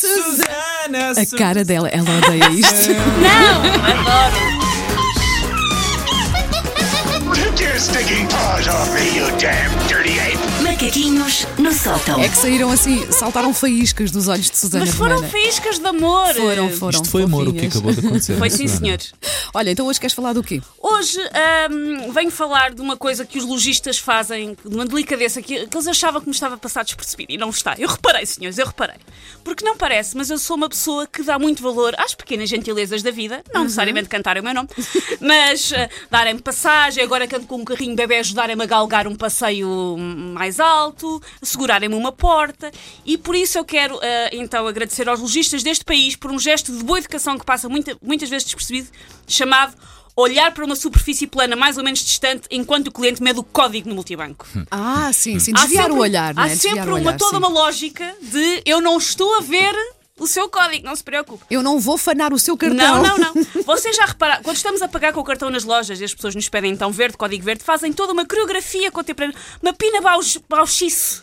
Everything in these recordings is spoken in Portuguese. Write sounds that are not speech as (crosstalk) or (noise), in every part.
Susana, A cara dela, ela odeia isto. Não! (laughs) Adoro! Take your stinking paws off me, you damn dirty ape! Macaquinhos no sótão. É que saíram assim, saltaram faíscas dos olhos de Susana Mas foram Romana. faíscas de amor! Foram, foram. Isto foi amor o que fofinhas. acabou de acontecer. Foi sim, senhores. Olha, então hoje queres falar do quê? Hoje ahm, venho falar de uma coisa que os lojistas fazem, de uma delicadeza que, que eles achavam que me estava a passar despercebido e não está. Eu reparei, senhores, eu reparei. Porque não parece, mas eu sou uma pessoa que dá muito valor às pequenas gentilezas da vida, não necessariamente cantarem o meu nome, (laughs) mas ah, darem-me passagem, agora ando com um carrinho bebê, ajudarem-me a galgar um passeio mais alto, segurarem-me uma porta e por isso eu quero ah, então agradecer aos lojistas deste país por um gesto de boa educação que passa muita- muitas vezes despercebido, chamado olhar para uma superfície plana mais ou menos distante enquanto o cliente mede o código no multibanco. Ah, sim, sim, Há desviar sempre- o olhar, não Há é? Sempre uma, olhar, toda sim. uma lógica de eu não estou a ver o seu código, não se preocupe. Eu não vou fanar o seu cartão. Não, não, não. (laughs) Vocês já repararam, quando estamos a pagar com o cartão nas lojas e as pessoas nos pedem então verde, código verde, fazem toda uma coreografia contemporânea, uma pina bauxice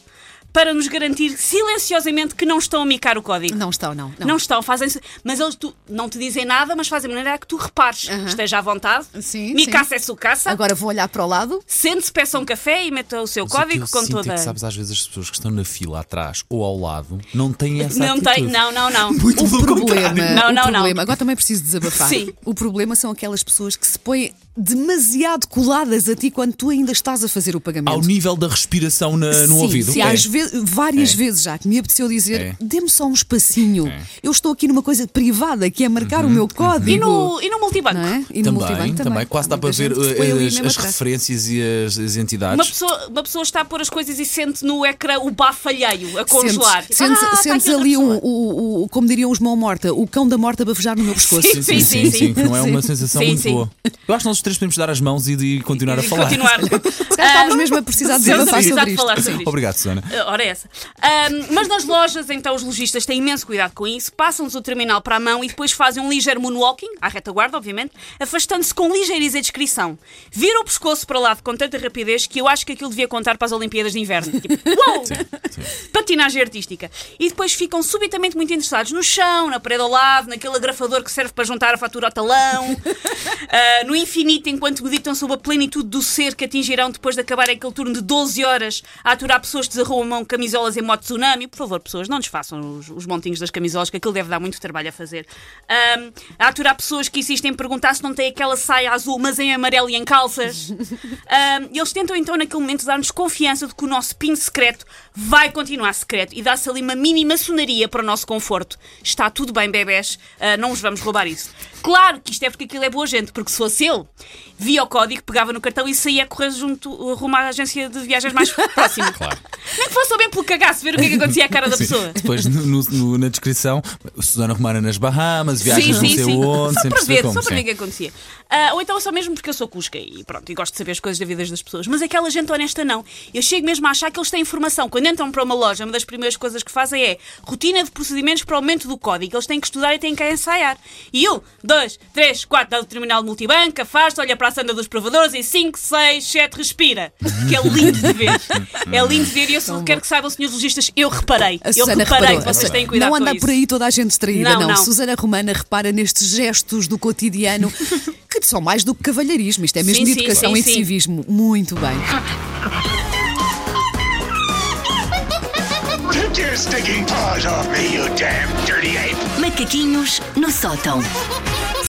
para nos garantir silenciosamente que não estão a micar o código. Não estão, não. não. Não estão, fazem Mas eles tu- não te dizem nada, mas fazem de maneira que tu repares. Esteja à vontade. Sim, Mi sim. caça é sucaça. Agora vou olhar para o lado. Sente-se, peça um café e meta o seu Mas o que código eu com sinto toda. É que, sabes, às vezes as pessoas que estão na fila atrás ou ao lado não têm essa não atitude. tem, não, não, não. (laughs) Muito O problema, contrário. Não, o não, não. problema, agora também preciso desabafar. Sim. O problema são aquelas pessoas que se põem demasiado coladas a ti quando tu ainda estás a fazer o pagamento. Ao nível da respiração na- no Sim, ouvido. sim, É. às vezes, várias É. vezes já que me apeteceu dizer, É. dê-me só um espacinho. É. Eu estou aqui numa coisa privada que é marcar o meu código. E no, e no multibanco? É? E no Também, multibanco também, quase Há dá para ver ali as, as referências e as, as entidades. Uma pessoa, uma pessoa está a pôr as coisas e sente no ecrã o bafo alheio a congelar. Sentes, sentes, Ah, sentes outra ali o, o, o- como diriam os mão morta, o cão da morta a bafejar no meu (laughs) pescoço. Sim, sim, sim, sim. que não é uma Sim. sensação Sim, muito sim. boa. (laughs) Eu acho que nós os três podemos dar as mãos e, e continuar a E falar. continuar. (laughs) Se calhar estávamos mesmo a precisar de Estamos a precisar de falar sobre isto. Obrigado, Susana. Ah, Ora, é essa. Ahm, mas nas lojas, então, os lojistas têm imenso cuidado com isso, passam-nos o terminal para a mão e depois fazem um ligeiro moonwalking, à retaguarda, obviamente, afastando-se com ligeiriza e discrição. Viram o pescoço para lá com tanta rapidez que eu acho que aquilo devia contar para as Olimpíadas de Inverno. Tipo, (laughs) uou! Patinagem artística. E depois ficam subitamente muito interessados no chão, na parede ao lado, naquele agrafador que serve para juntar a fatura ao talão, (laughs) ah, no infinito enquanto meditam sobre a plenitude do ser que atingirão depois de acabar aquele turno de 12 horas a aturar pessoas que desarrumam camisolas em modo tsunami. Por favor, pessoas, não desfaçam os, os montinhos das camisolas, que aquilo deve dar muito trabalho a fazer. Ahm, a aturar pessoas que insistem em perguntar se não tem aquela saia azul, mas em amarelo e em calças. (laughs) E eles tentam então, naquele momento, dar-nos confiança de que o nosso PIN secreto vai continuar secreto e dá-se ali uma mini maçonaria para o nosso conforto. Está tudo bem, bebés, ah, não vos vamos roubar isso. Claro que isto é porque aquilo é boa gente, porque se fosse ele, via o código, pegava no cartão e saía a correr junto rumo à agência de viagens mais (laughs) próxima. Claro. Nem que fosse só bem pelo cagaço, ver o que é que acontecia à cara da (laughs) pessoa. Depois, no- no- no- na descrição, Susana Romana nas Bahamas, viagens não sei onde, Só para ver, como. só para ver o que acontecia. Ah, ou então só mesmo porque eu sou cusca e pronto, e gosto de saber as coisas da vida das pessoas. Mas aquela gente honesta não. Eu chego mesmo a achar que eles têm informação. Quando entram para uma loja, uma das primeiras coisas que fazem é rotina de procedimentos para o aumento do código. Eles têm que estudar e têm que ensaiar. E um, dois, três, quatro, dá o terminal de multibanco, afasta, olha para a sanda dos provadores e cinco, seis, sete, respira. Que é lindo de ver. (laughs) É lindo de ver e eu só quero que saibam, senhores lojistas, eu reparei. A eu Susana reparei reparou. que vocês têm cuidado não anda com por isso. aí toda a gente distraída, Não, não. não. Susana Romana repara nestes gestos do cotidiano (laughs) que são mais do que cavalheirismo. Isto é mesmo Sim, de sim, educação sim, e de sim. civismo. Muito bem. Macaquinhos no sótão.